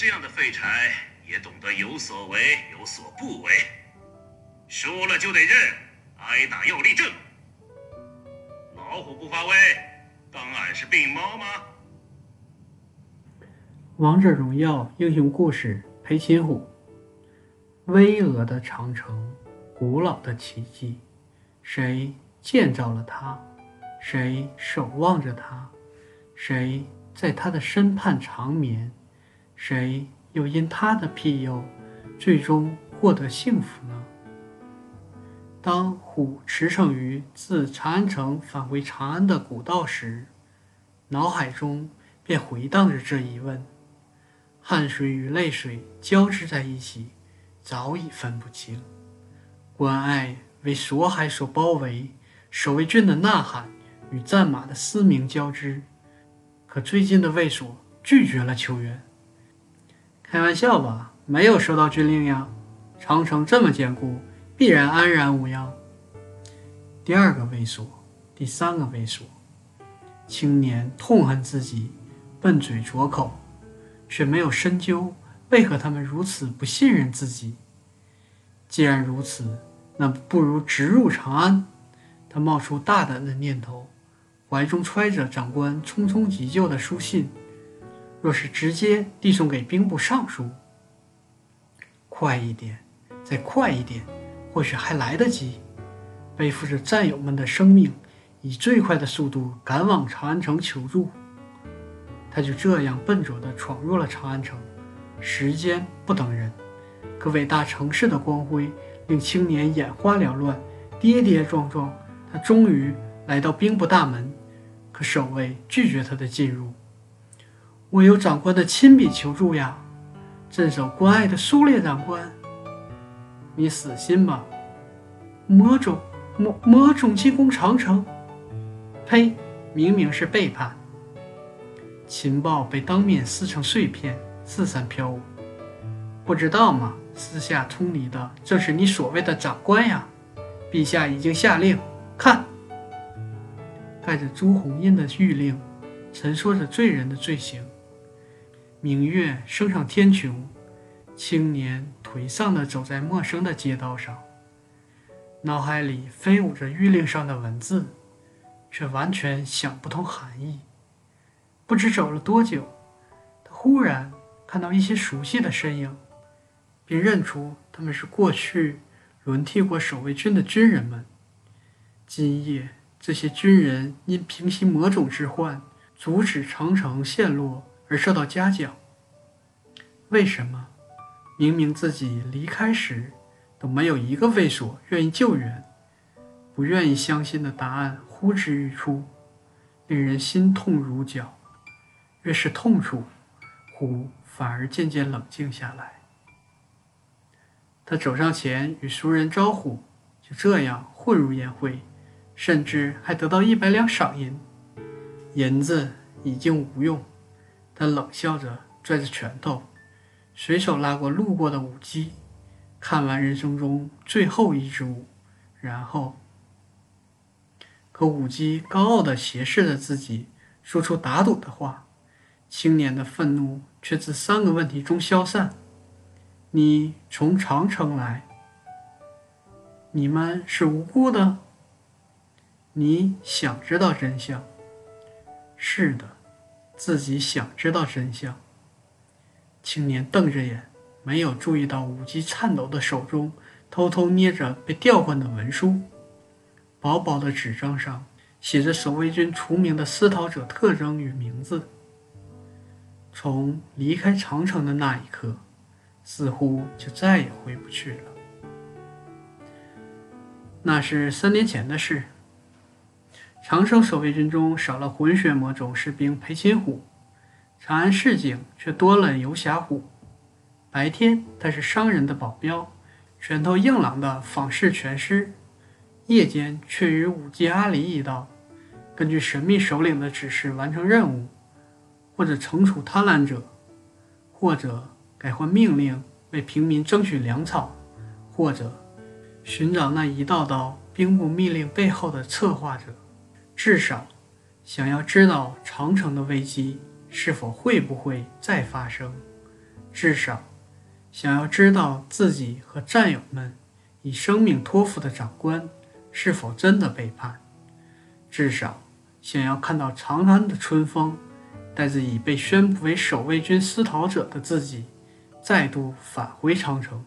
这样的废柴也懂得有所为有所不为，输了就得认，挨打要立正。老虎不发威，当俺是病猫吗？王者荣耀英雄故事：裴擒虎。巍峨的长城，古老的奇迹，谁建造了它？谁守望着它？谁在它的身畔长眠？谁又因他的庇佑，最终获得幸福呢？当虎驰骋于自长安城返回长安的古道时，脑海中便回荡着这一问。汗水与泪水交织在一起，早已分不清。关爱为锁海所包围，守卫军的呐喊与战马的嘶鸣交织。可最近的卫所拒绝了求援。开玩笑吧，没有收到军令呀！长城这么坚固，必然安然无恙。第二个卫所，第三个卫所，青年痛恨自己笨嘴拙口。却没有深究为何他们如此不信任自己。既然如此，那不如直入长安。他冒出大胆的念头，怀中揣着长官匆匆急救的书信。若是直接递送给兵部尚书，快一点，再快一点，或许还来得及。背负着战友们的生命，以最快的速度赶往长安城求助。他就这样笨拙地闯入了长安城。时间不等人，可伟大城市的光辉令青年眼花缭乱，跌跌撞撞。他终于来到兵部大门，可守卫拒绝他的进入。我有长官的亲笔求助呀，镇守关隘的苏烈长官，你死心吧！魔种魔魔种进攻长城，呸！明明是背叛。情报被当面撕成碎片，四散飘舞。不知道吗？私下通敌的正是你所谓的长官呀！陛下已经下令，看，盖着朱红印的谕令，陈说着罪人的罪行。明月升上天穹，青年颓丧地走在陌生的街道上，脑海里飞舞着谕令上的文字，却完全想不通含义。不知走了多久，他忽然看到一些熟悉的身影，并认出他们是过去轮替过守卫军的军人们。今夜，这些军人因平息魔种之患，阻止长城陷落而受到嘉奖。为什么？明明自己离开时，都没有一个卫所愿意救援，不愿意相信的答案呼之欲出，令人心痛如绞。越是痛楚，虎反而渐渐冷静下来。他走上前与熟人招呼，就这样混入宴会，甚至还得到一百两赏银。银子已经无用，他冷笑着拽着拳头，随手拉过路过的舞姬，看完人生中最后一支舞，然后，可舞姬高傲的斜视着自己，说出打赌的话。青年的愤怒却自三个问题中消散：你从长城来，你们是无辜的，你想知道真相。是的，自己想知道真相。青年瞪着眼，没有注意到武姬颤抖的手中偷偷捏着被调换的文书，薄薄的纸张上写着守卫军除名的思逃者特征与名字。从离开长城的那一刻，似乎就再也回不去了。那是三年前的事。长生守卫军中少了混血魔种士兵裴擒虎，长安市井却多了游侠虎。白天他是商人的保镖，拳头硬朗的仿式拳师；夜间却与武技阿离一道，根据神秘首领的指示完成任务。或者惩处贪婪者，或者改换命令为平民争取粮草，或者寻找那一道道兵部密令背后的策划者，至少想要知道长城的危机是否会不会再发生，至少想要知道自己和战友们以生命托付的长官是否真的背叛；至少想要看到长安的春风带着已被宣布为守卫军思逃者的自己再度返回长城。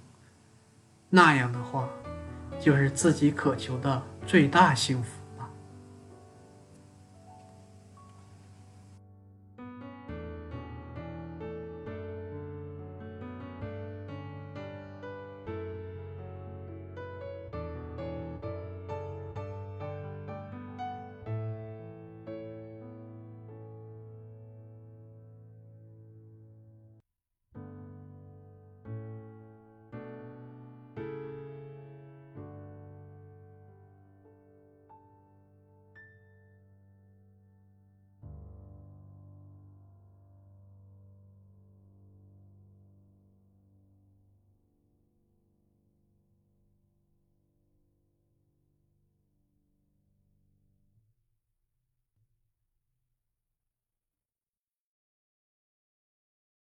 那样的话，就是自己渴求的最大幸福。